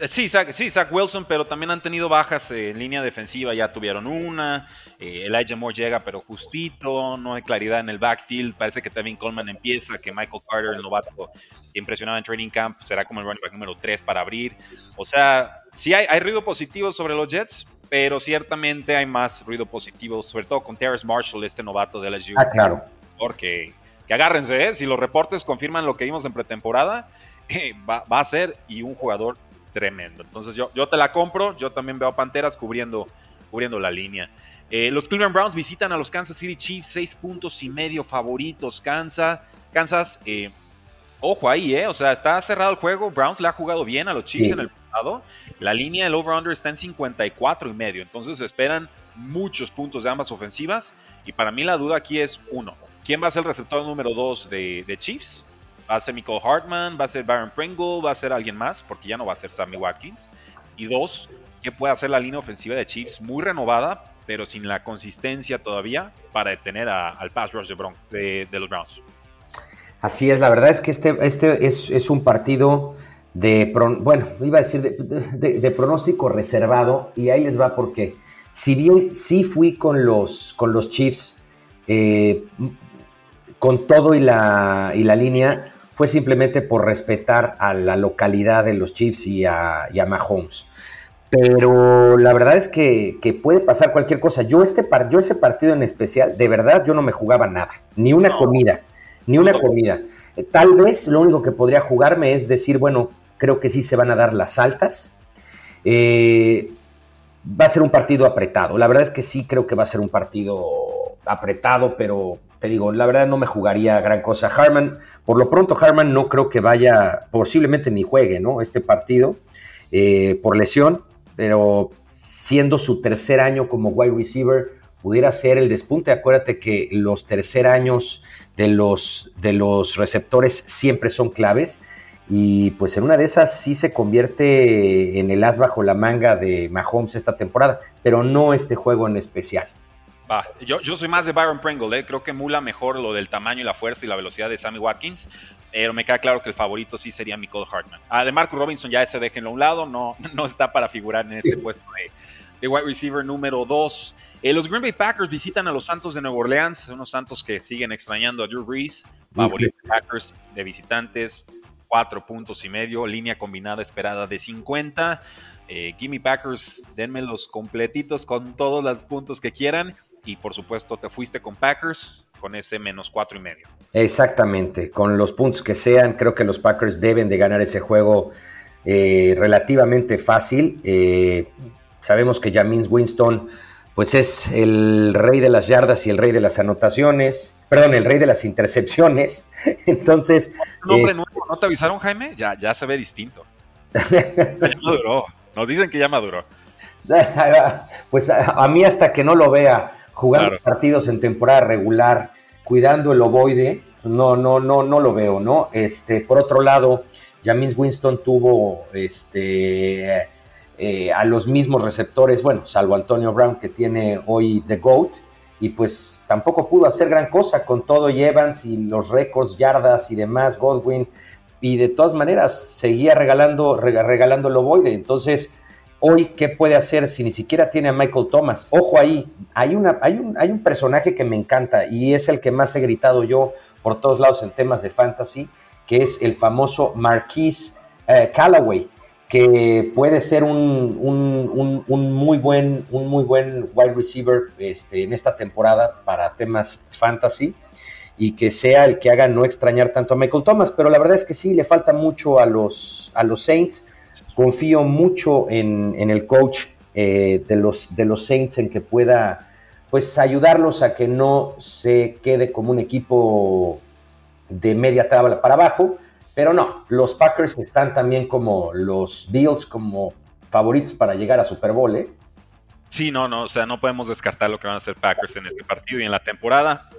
Eh, sí Zach, sí, Zach Wilson, pero también han tenido bajas en línea defensiva, ya tuvieron una. Eh, Elijah Moore llega, pero justito, no hay claridad en el backfield. Parece que Tevin Coleman empieza, que Michael Carter, el novato impresionado en training camp, será como el running back número 3 para abrir. O sea, sí hay, hay ruido positivo sobre los Jets, pero ciertamente hay más ruido positivo, sobre todo con Terrace Marshall, este novato de LSU. Ah, claro. Porque que agárrense, ¿eh? si los reportes confirman lo que vimos en pretemporada, [LAUGHS] eh, va, a ser y un jugador tremendo. Entonces yo, yo te la compro, yo también veo a Panteras cubriendo, cubriendo la línea. Eh, los Cleveland Browns visitan a los Kansas City Chiefs, seis puntos y medio favoritos. Kansas, Kansas, ojo ahí, ¿eh? O sea, está cerrado el juego. Browns le ha jugado bien a los Chiefs en el la línea del over-under está en 54 y medio. Entonces esperan muchos puntos de ambas ofensivas. Y para mí la duda aquí es, uno, ¿quién va a ser el receptor número dos de, de Chiefs? ¿Va a ser Michael Hartman? ¿Va a ser Baron Pringle? ¿Va a ser alguien más? Porque ya no va a ser Sammy Watkins. Y dos, ¿qué puede hacer la línea ofensiva de Chiefs? Muy renovada, pero sin la consistencia todavía para detener al pass rush de, de, los Browns. Así es, la verdad es que este, este es, un partido de, bueno, iba a decir de, pronóstico reservado y ahí les va porque si bien sí fui con los, con los Chiefs, eh, con todo y la, y la línea, fue simplemente por respetar a la localidad de los Chiefs y a, y a Mahomes. Pero la verdad es que, puede pasar cualquier cosa. Yo, este yo ese partido en especial, de verdad, yo no me jugaba nada. Ni una comida. Ni una comida. Tal vez lo único que podría jugarme es decir, bueno, creo que sí se van a dar las altas. Eh, va a ser un partido apretado. La verdad es que sí creo que va a ser un partido apretado, pero te digo, la verdad no me jugaría gran cosa. Harman, por lo pronto Harman no creo que vaya, posiblemente ni juegue, ¿no? Este partido eh, por lesión pero siendo su tercer año como wide receiver, pudiera ser el despunte. Acuérdate que los tercer años de los, de los receptores siempre son claves. Y pues en una de esas sí se convierte en el as bajo la manga de Mahomes esta temporada, pero no este juego en especial yo, yo soy más de Byron Pringle, ¿eh? creo que mula mejor lo del tamaño y la fuerza y la velocidad de Sammy Watkins, pero me queda claro que el favorito sí sería Michael Hartman. Ah, de Marcus Robinson ya ese déjenlo a un lado, no, [LAUGHS] no está para figurar en ese puesto de, wide receiver número 2. Eh, los Green Bay Packers visitan a los Santos de Nueva Orleans, unos Santos que siguen extrañando a Drew Brees, favorito Packers de visitantes, cuatro puntos y medio, línea combinada esperada de 50. Eh, Gimme Packers, denme los completitos con todos los puntos que quieran y por supuesto te fuiste con Packers con ese menos cuatro y medio. Exactamente, con los puntos que sean, creo que los Packers deben de ganar ese juego eh, relativamente fácil. Eh, sabemos que James Winston pues es el rey de las yardas y el rey de las anotaciones, perdón, el rey de las intercepciones. [LAUGHS] Entonces... Eh, ¿No te avisaron, Jaime? Ya, ya se ve distinto. [LAUGHS] ya maduró. Nos dicen que ya maduró. [LAUGHS] Pues a, mí hasta que no lo vea jugando partidos en temporada regular, cuidando el ovoide, no, no, no, no lo veo, ¿no? Este, por otro lado, James Winston tuvo este, eh, a los mismos receptores, bueno, salvo Antonio Brown que tiene hoy The GOAT, y pues tampoco pudo hacer gran cosa con todo Evans y los récords, yardas y demás, Godwin, y de todas maneras seguía regalando, regalando el ovoide, entonces hoy qué puede hacer si ni siquiera tiene a Michael Thomas. Ojo ahí, hay, una, hay, un, hay un personaje que me encanta y es el que más he gritado yo por todos lados en temas de fantasy, que es el famoso Marquise eh, Callaway, que puede ser un, muy buen, un muy buen wide receiver este, en esta temporada para temas fantasy y que sea el que haga no extrañar tanto a Michael Thomas, pero la verdad es que sí, le falta mucho a los, a los Saints. Confío mucho en, el coach eh, de, los, de los Saints en que pueda pues ayudarlos a que no se quede como un equipo de media tabla para abajo, pero no, los Packers están también como los Bills como favoritos para llegar a Super Bowl, ¿eh? Sí, no, no, o sea, no podemos descartar lo que van a hacer Packers en este partido y en la temporada.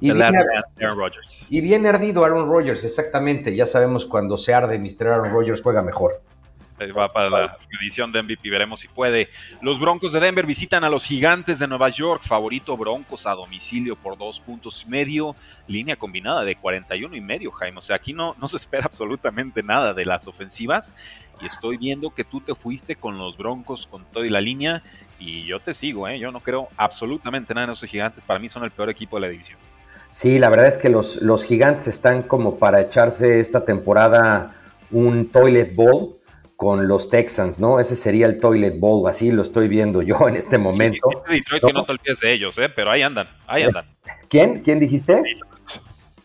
Y bien, Aaron Rodgers. y bien ardido Aaron Rodgers, exactamente. Ya sabemos cuando se arde, Mr. Aaron Rodgers juega mejor va para la edición de MVP, veremos si puede. Los Broncos de Denver visitan a los Gigantes de Nueva York, favorito Broncos a domicilio por dos puntos y medio, línea combinada de 41 y medio, Jaime. O sea, aquí no, no se espera [LAUGHS] absolutamente nada de las ofensivas y estoy viendo que tú te fuiste con los Broncos con toda la línea y yo te sigo, ¿eh? yo no creo absolutamente nada en esos Gigantes, para mí son el peor equipo de la división. Sí, la verdad es que los, los gigantes están como para echarse esta temporada un toilet bowl con los Texans, ¿no? Ese sería el Toilet Bowl, así lo estoy viendo yo en este momento. Detroit que no te olvides de ellos, ¿eh? Pero ahí andan, ahí andan. ¿Quién? ¿Quién dijiste?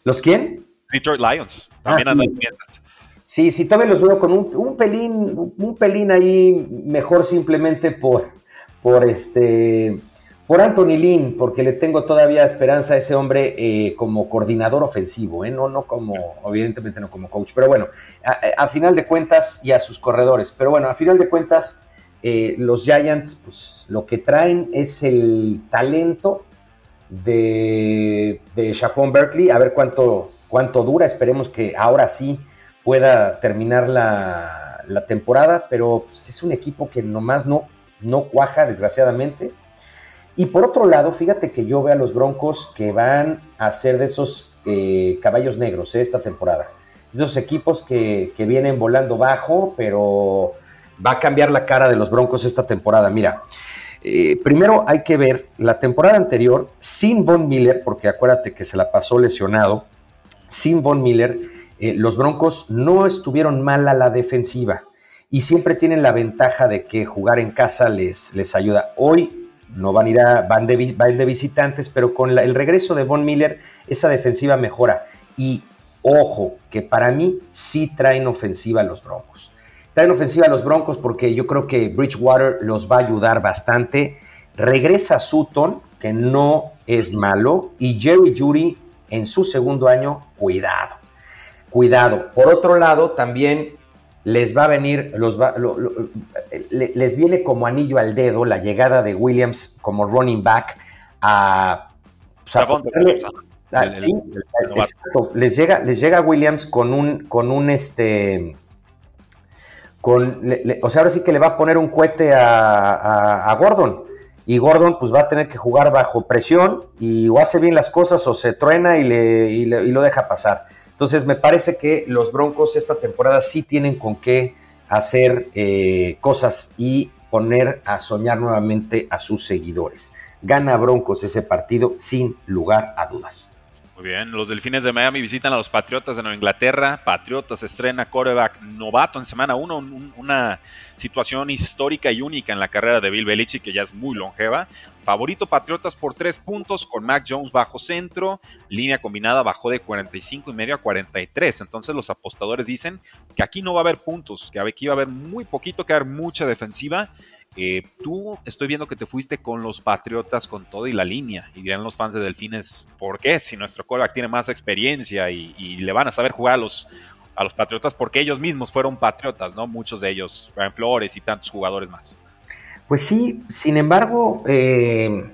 ¿Los quién? Detroit Lions, también ah, andan Sí, sí, todavía los veo con un, pelín, un pelín ahí mejor simplemente por, por este, Por Anthony Lynn, porque le tengo todavía esperanza a ese hombre eh, como coordinador ofensivo, ¿eh? no, no como, evidentemente no como coach, pero bueno, a, final de cuentas y a sus corredores, pero bueno, a final de cuentas eh, los Giants, pues lo que traen es el talento de, de Berkeley, a ver cuánto, cuánto dura, esperemos que ahora sí pueda terminar la, la temporada, pero pues, es un equipo que nomás no, no cuaja, desgraciadamente y por otro lado, fíjate que yo veo a los Broncos que van a ser de esos eh, caballos negros eh, esta temporada. Esos equipos que, vienen volando bajo, pero va a cambiar la cara de los Broncos esta temporada. Mira, eh, primero hay que ver la temporada anterior sin Von Miller, porque acuérdate que se la pasó lesionado. Sin Von Miller, los Broncos no estuvieron mal a la defensiva y siempre tienen la ventaja de que jugar en casa les, les ayuda. Hoy no van a ir a, van de, de visitantes, pero con el regreso de Von Miller, esa defensiva mejora. Y ojo, que para mí sí traen ofensiva a los Broncos. Traen ofensiva a los Broncos porque yo creo que Bridgewater los va a ayudar bastante. Regresa Sutton, que no es malo, y Jerry Judy en su segundo año, cuidado. Cuidado. Por otro lado, también les va a venir, los les viene como anillo al dedo la llegada de Williams como running back a, les llega, les llega Williams con un, con un este, con, o sea, ahora sí que le va a poner un cohete a, Gordon. Y Gordon pues va a tener que jugar bajo presión y o hace bien las cosas o se truena y, le, y lo deja pasar. Entonces, me parece que los Broncos esta temporada sí tienen con qué hacer eh, cosas y poner a soñar nuevamente a sus seguidores. Gana Broncos ese partido sin lugar a dudas. Muy bien, los Delfines de Miami visitan a los Patriotas de Nueva Inglaterra. Patriotas estrena coreback novato en semana 1, una situación histórica y única en la carrera de Bill Belichick, que ya es muy longeva. Favorito Patriotas por 3 puntos, con Mac Jones bajo centro. Línea combinada bajó de 45 y medio a 43. Entonces los apostadores dicen que aquí no va a haber puntos, que aquí va a haber muy poquito, que va a haber mucha defensiva eh, tú estoy viendo que te fuiste con los Patriotas con todo y la línea. Y dirán los fans de Delfines, ¿por qué? Si nuestro quarterback tiene más experiencia y, le van a saber jugar a los, a los Patriotas porque ellos mismos fueron Patriotas, ¿no? Muchos de ellos, Brian Flores y tantos jugadores más. Pues sí, sin embargo, eh,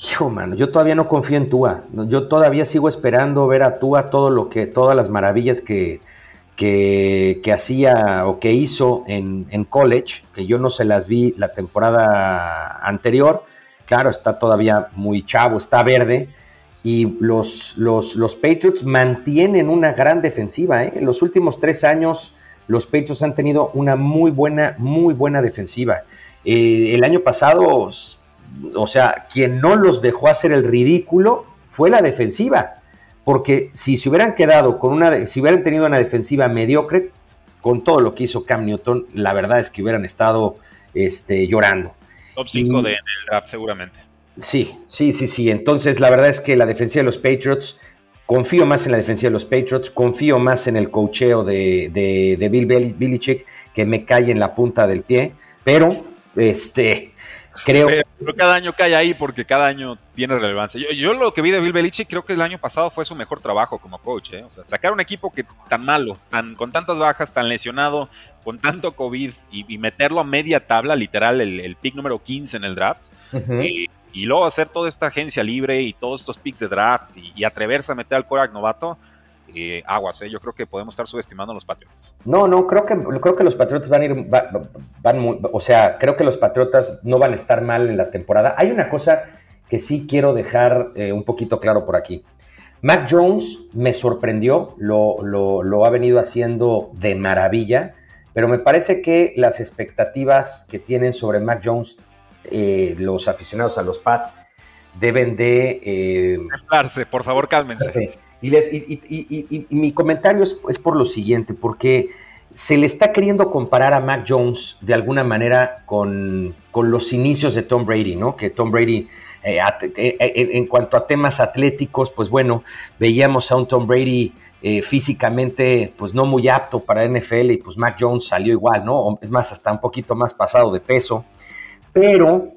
hijo, mano, yo todavía no confío en Tua. Yo todavía sigo esperando ver a Tua todo lo que, todas las maravillas que, que, hacía o que hizo en, college, que yo no se las vi la temporada anterior. Claro, está todavía muy chavo, está verde. Y los, los, los Patriots mantienen una gran defensiva. ¿eh? En los últimos tres años, los Patriots han tenido una muy buena, muy buena defensiva. Eh, el año pasado, o sea, quien no los dejó hacer el ridículo fue la defensiva porque si se hubieran quedado con una, si hubieran tenido una defensiva mediocre, con todo lo que hizo Cam Newton, la verdad es que hubieran estado este, llorando. Top 5 del draft, seguramente. Sí, sí, sí, sí. Entonces, la verdad es que la defensiva de los Patriots, confío más en la defensiva de los Patriots, confío más en el cocheo de, de, Bill Belichick, que me cae en la punta del pie, pero este, Creo. Pero, cada año cae ahí porque cada año tiene relevancia. Yo, lo que vi de Bill Belichick creo que el año pasado fue su mejor trabajo como coach. ¿eh? O sea, sacar un equipo que tan malo, tan con tantas bajas, tan lesionado, con tanto COVID y, meterlo a media tabla, literal, el, pick número 15 en el draft. Eh, y luego hacer toda esta agencia libre y todos estos picks de draft y, atreverse a meter al Korak novato eh, aguas, eh. yo creo que podemos estar subestimando a los Patriotas. No, no, creo que, creo que los Patriotas van a ir, van, muy, o sea, creo que los Patriotas no van a estar mal en la temporada. Hay una cosa que sí quiero dejar eh, un poquito claro por aquí. Mac Jones me sorprendió, lo, lo, ha venido haciendo de maravilla, pero me parece que las expectativas que tienen sobre Mac Jones los aficionados a los Pats deben de... por favor, cálmense. Y, mi comentario es, por lo siguiente, porque se le está queriendo comparar a Mac Jones de alguna manera con, los inicios de Tom Brady, ¿no? Que Tom Brady, eh, eh, eh, en cuanto a temas atléticos, pues bueno, veíamos a un Tom Brady físicamente, pues no muy apto para NFL y pues Mac Jones salió igual, ¿no? Es más, hasta un poquito más pasado de peso. Pero,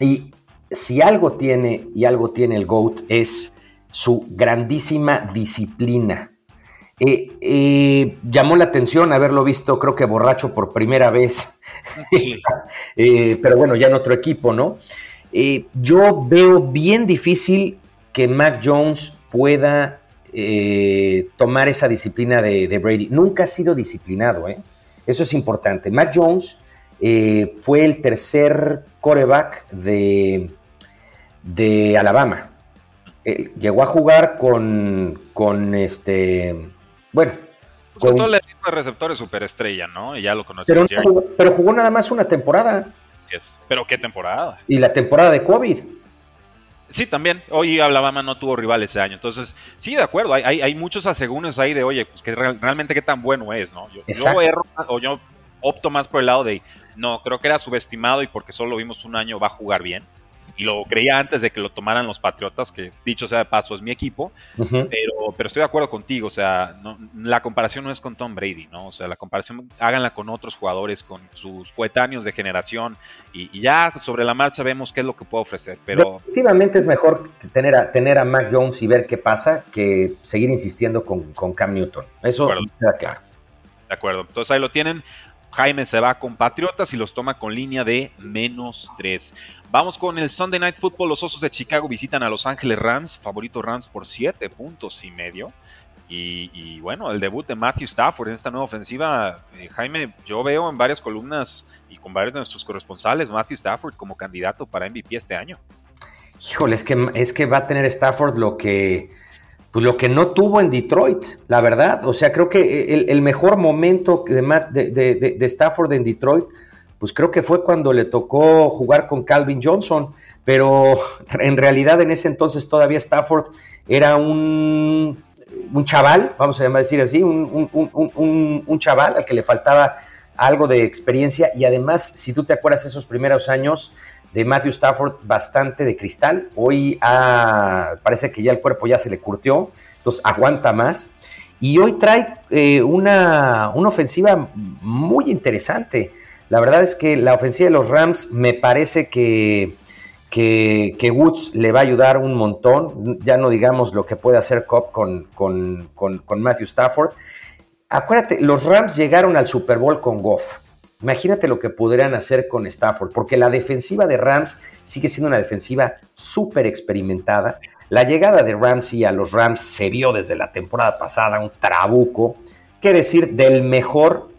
y si algo tiene y algo tiene el GOAT es su grandísima disciplina. Eh, eh, llamó la atención haberlo visto, creo que borracho por primera vez, [LAUGHS] [LAUGHS] eh, pero bueno, ya en otro equipo, ¿no? yo veo bien difícil que Mac Jones pueda tomar esa disciplina de, de, Brady. Nunca ha sido disciplinado, ¿eh? Eso es importante. Mac Jones fue el tercer coreback de, de Alabama. Llegó a jugar con, con este bueno. Pues con todo el equipo de receptores superestrella, ¿no? Y ya lo conocemos. Pero, pero, jugó nada más una temporada. Sí es. Pero ¿qué temporada? Y la temporada de COVID. Sí, también. Hoy Alabama no tuvo rival ese año. Entonces, sí, de acuerdo. Hay, hay, muchos asegúnes ahí de, oye, pues que realmente qué tan bueno es, ¿no? Yo, yo erro, o yo opto más por el lado de, no, creo que era subestimado y porque solo lo vimos un año va a jugar bien y lo creía antes de que lo tomaran los Patriotas, que dicho sea de paso es mi equipo, pero, pero estoy de acuerdo contigo, o sea, la comparación no es con Tom Brady, ¿no? O sea, la comparación háganla con otros jugadores, con sus coetáneos de generación y, ya sobre la marcha vemos qué es lo que puede ofrecer, pero... Efectivamente es mejor tener a, tener a Mac Jones y ver qué pasa que seguir insistiendo con, con Cam Newton, eso queda claro. De acuerdo, entonces ahí lo tienen. Jaime se va con Patriotas y los toma con línea de menos 3. Vamos con el Sunday Night Football. Los Osos de Chicago visitan a Los Ángeles Rams, favorito Rams por 7 puntos y medio. Y, bueno, el debut de Matthew Stafford en esta nueva ofensiva, eh, Jaime, yo veo en varias columnas y con varios de nuestros corresponsales Matthew Stafford como candidato para MVP este año. Híjole, es que, es que va a tener Stafford lo que, pues lo que no tuvo en Detroit, la verdad. O sea, creo que el, mejor momento de, Stafford en Detroit, pues creo que fue cuando le tocó jugar con Calvin Johnson, pero en realidad en ese entonces todavía Stafford era un, chaval, vamos a decir así, un, chaval al que le faltaba algo de experiencia y además, si tú te acuerdas esos primeros años, de Matthew Stafford bastante de cristal. Hoy parece que ya el cuerpo ya se le curtió, entonces aguanta más. Y hoy trae eh, una, ofensiva muy interesante. La verdad es que la ofensiva de los Rams me parece que, que, Woods le va a ayudar un montón. Ya no digamos lo que puede hacer Cobb con, con, con Matthew Stafford. Acuérdate, los Rams llegaron al Super Bowl con Goff Imagínate lo que podrían hacer con Stafford, porque la defensiva de Rams sigue siendo una defensiva súper experimentada. La llegada de Ramsey a los Rams se vio desde la temporada pasada, un trabuco. ¿Qué decir del mejor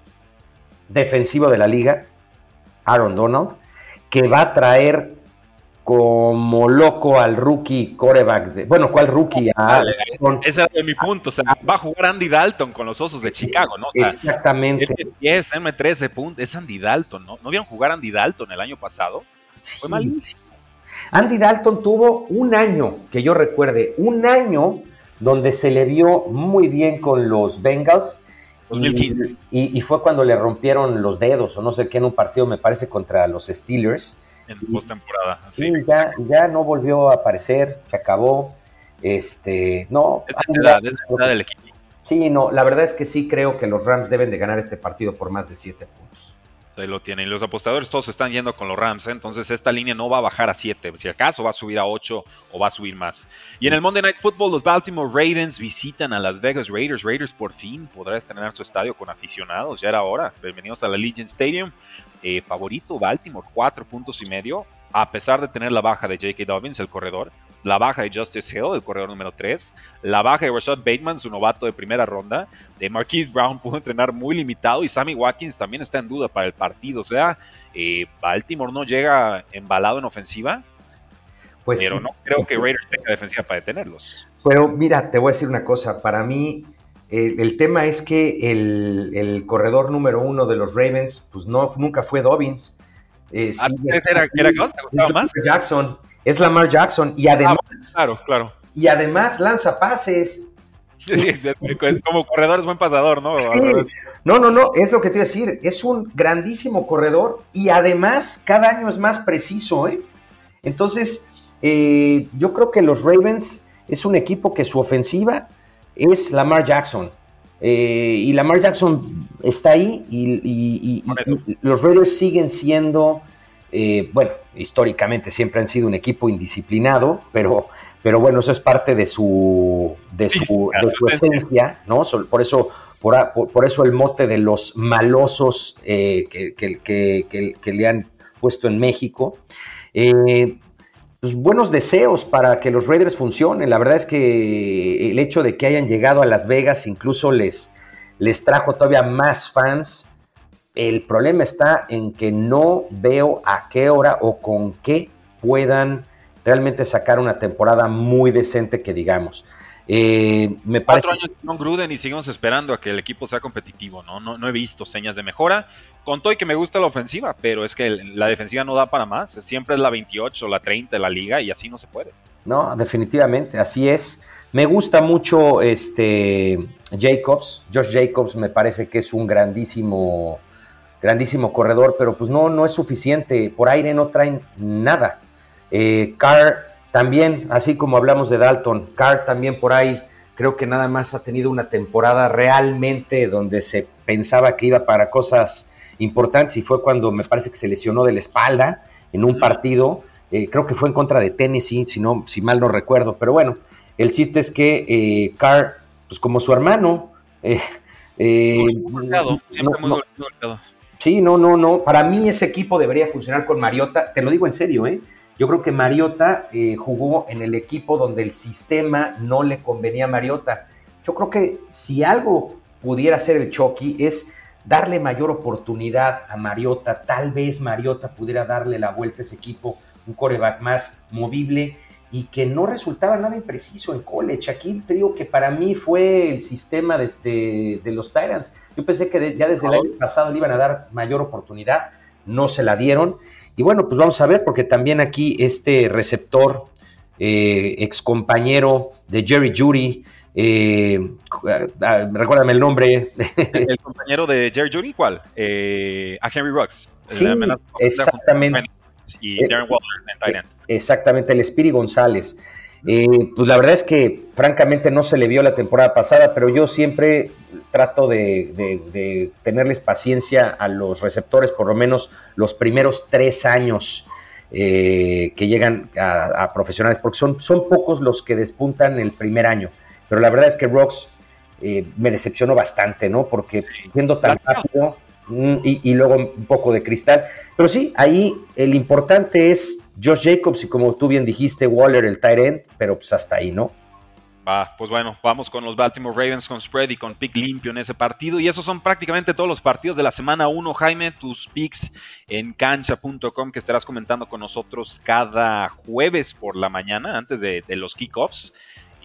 defensivo de la liga, Aaron Donald, que va a traer como loco al rookie coreback. De, bueno, ¿cuál rookie? Ah, ese es mi punto. O sea, va a jugar Andy Dalton con los Osos de Chicago, ¿no? exactamente. M10, M13 puntos. Es Andy Dalton, ¿no? ¿No vieron jugar Andy Dalton el año pasado? Fue malísimo. Andy Dalton tuvo un año, que yo recuerde, un año donde se le vio muy bien con los Bengals. 2015. Y, y, fue cuando le rompieron los dedos, o no sé qué, en un partido, me parece, contra los Steelers en postemporada. Sí, ya, ya no volvió a aparecer, se acabó. Este, no. Es la, del equipo. Sí, no, la verdad es que sí creo que los Rams deben de ganar este partido por más de siete puntos. Ahí lo tienen. Los apostadores todos están yendo con los Rams, ¿eh? entonces esta línea no va a bajar a 7. Si acaso va a subir a 8 o va a subir más. Y en el Monday Night Football, los Baltimore Ravens visitan a Las Vegas Raiders. Raiders por fin podrá estrenar su estadio con aficionados. Ya era hora. Bienvenidos a la Legion Stadium. Eh, favorito Baltimore, 4 puntos y medio. A pesar de tener la baja de J.K. Dobbins, el corredor, la baja de Justice Hill, el corredor número 3, la baja de Rashad Bateman, su novato de primera ronda, de Marquise Brown [LAUGHS] pudo entrenar muy limitado y Sammy Watkins también está en duda para el partido. O sea, eh, Baltimore no llega embalado en ofensiva, pues pero no creo que Raiders tenga defensiva para detenerlos. Pero mira, te voy a decir una cosa, para mí el, tema es que el, corredor número uno de los Ravens, pues no, nunca fue Dobbins. Eh, ah, era, era, más? Jackson es Lamar Jackson y ah, además, claro, claro. Y además lanza pases. [LAUGHS] como corredor es buen pasador, ¿no? No, no, no, es lo que te iba a decir. Es un grandísimo corredor y además cada año es más preciso, ¿eh? Entonces, eh, yo creo que los Ravens es un equipo que su ofensiva es Lamar Jackson. Eh, y Lamar Jackson está ahí y, los Raiders siguen siendo Eh, bueno, históricamente siempre han sido un equipo indisciplinado, pero, pero bueno, eso es parte de su, de su, esencia, ¿no? Por eso, por, eso el mote de los malosos eh, que, le han puesto en México. Eh, pues, buenos deseos para que los Raiders funcionen. La verdad es que el hecho de que hayan llegado a Las Vegas incluso les, les trajo todavía más fans. El problema está en que no veo a qué hora o con qué puedan realmente sacar una temporada muy decente que digamos. Eh, me Cuatro años con Gruden y seguimos esperando a que el equipo sea competitivo, ¿no? No, no he visto señas de mejora. Con todo y que me gusta la ofensiva, pero es que la defensiva no da para más. Siempre es la 28, la 30 de la liga y así no se puede. No, definitivamente, así es. Me gusta mucho este Jacobs. Josh Jacobs me parece que es un grandísimo, grandísimo corredor, pero pues no, no es suficiente. Por aire no traen nada. Eh, Carr también, así como hablamos de Dalton, Carr también por ahí creo que nada más ha tenido una temporada realmente donde se pensaba que iba para cosas importantes y fue cuando me parece que se lesionó de la espalda en un partido. Eh, creo que fue en contra de Tennessee, si, no, si mal no recuerdo. Pero bueno, el chiste es que eh, Carr, pues como su hermano, eh, siempre muy Sí, no, no, no. Para mí ese equipo debería funcionar con Mariota. Te lo digo en serio, ¿eh? Yo creo que Mariota jugó en el equipo donde el sistema no le convenía a Mariota. Yo creo que si algo pudiera ser el Chucky es darle mayor oportunidad a Mariota. Tal vez Mariota pudiera darle la vuelta a ese equipo, un coreback más movible y que no resultaba nada impreciso en college. Aquí te digo que para mí fue el sistema de, los Tyrants. Yo pensé que ya desde el año pasado le iban a dar mayor oportunidad, no se la dieron. Y bueno, pues vamos a ver, porque también aquí este receptor, eh, ex compañero de Jerry Judy, eh, recuérdame el nombre. El compañero de Jerry Judy, ¿cuál? Eh, a Henry Ruggs. Sí, exactamente. Y eh, Darren Waller Exactamente, el Spiri González. Eh, pues la verdad es que francamente no se le vio la temporada pasada, pero yo siempre trato de, tenerles paciencia a los receptores, por lo menos los primeros tres años que llegan a, profesionales, porque son, son pocos los que despuntan el primer año. Pero la verdad es que Rocks eh, me decepcionó bastante, ¿no? Porque siendo tan rápido y, luego un poco de cristal. Pero sí, ahí el importante es Josh Jacobs y como tú bien dijiste, Waller, el tight end, pero pues hasta ahí, ¿no? Va, pues bueno, vamos con los Baltimore Ravens con spread y con pick limpio en ese partido. Y esos son prácticamente todos los partidos de la semana 1. Jaime, tus picks en cancha.com que estarás comentando con nosotros cada jueves por la mañana antes de los kickoffs.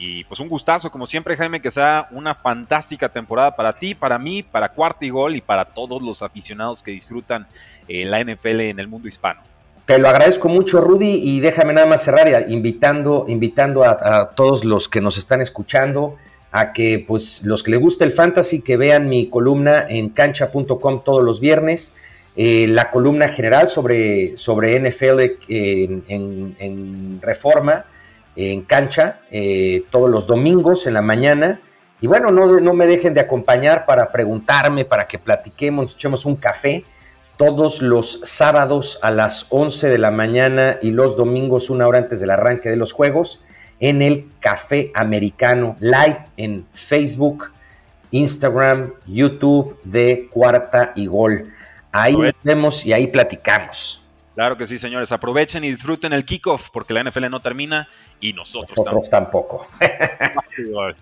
Y pues un gustazo, como siempre, Jaime, que sea una fantástica temporada para ti, para mí, para Cuarta y Gol y para todos los aficionados que disfrutan eh, la NFL en el mundo hispano. Te lo agradezco mucho, Rudy, y déjame nada más cerrar invitando, invitando a, todos los que nos están escuchando a que, pues, los que les guste el fantasy, que vean mi columna en cancha.com todos los viernes. Eh, la columna general sobre, sobre NFL en Reforma en cancha eh, todos los domingos en la mañana. Y bueno, no, no, me dejen de acompañar para preguntarme, para que platiquemos, echemos un café todos los sábados a las 11 de la mañana y los domingos una hora antes del arranque de los juegos en el Café Americano Live en Facebook, Instagram, YouTube de Cuarta y Gol. Ahí nos vemos y ahí platicamos. Claro que sí, señores. Aprovechen y disfruten el kickoff porque la NFL no termina y nosotros, nosotros tampoco. [LAUGHS]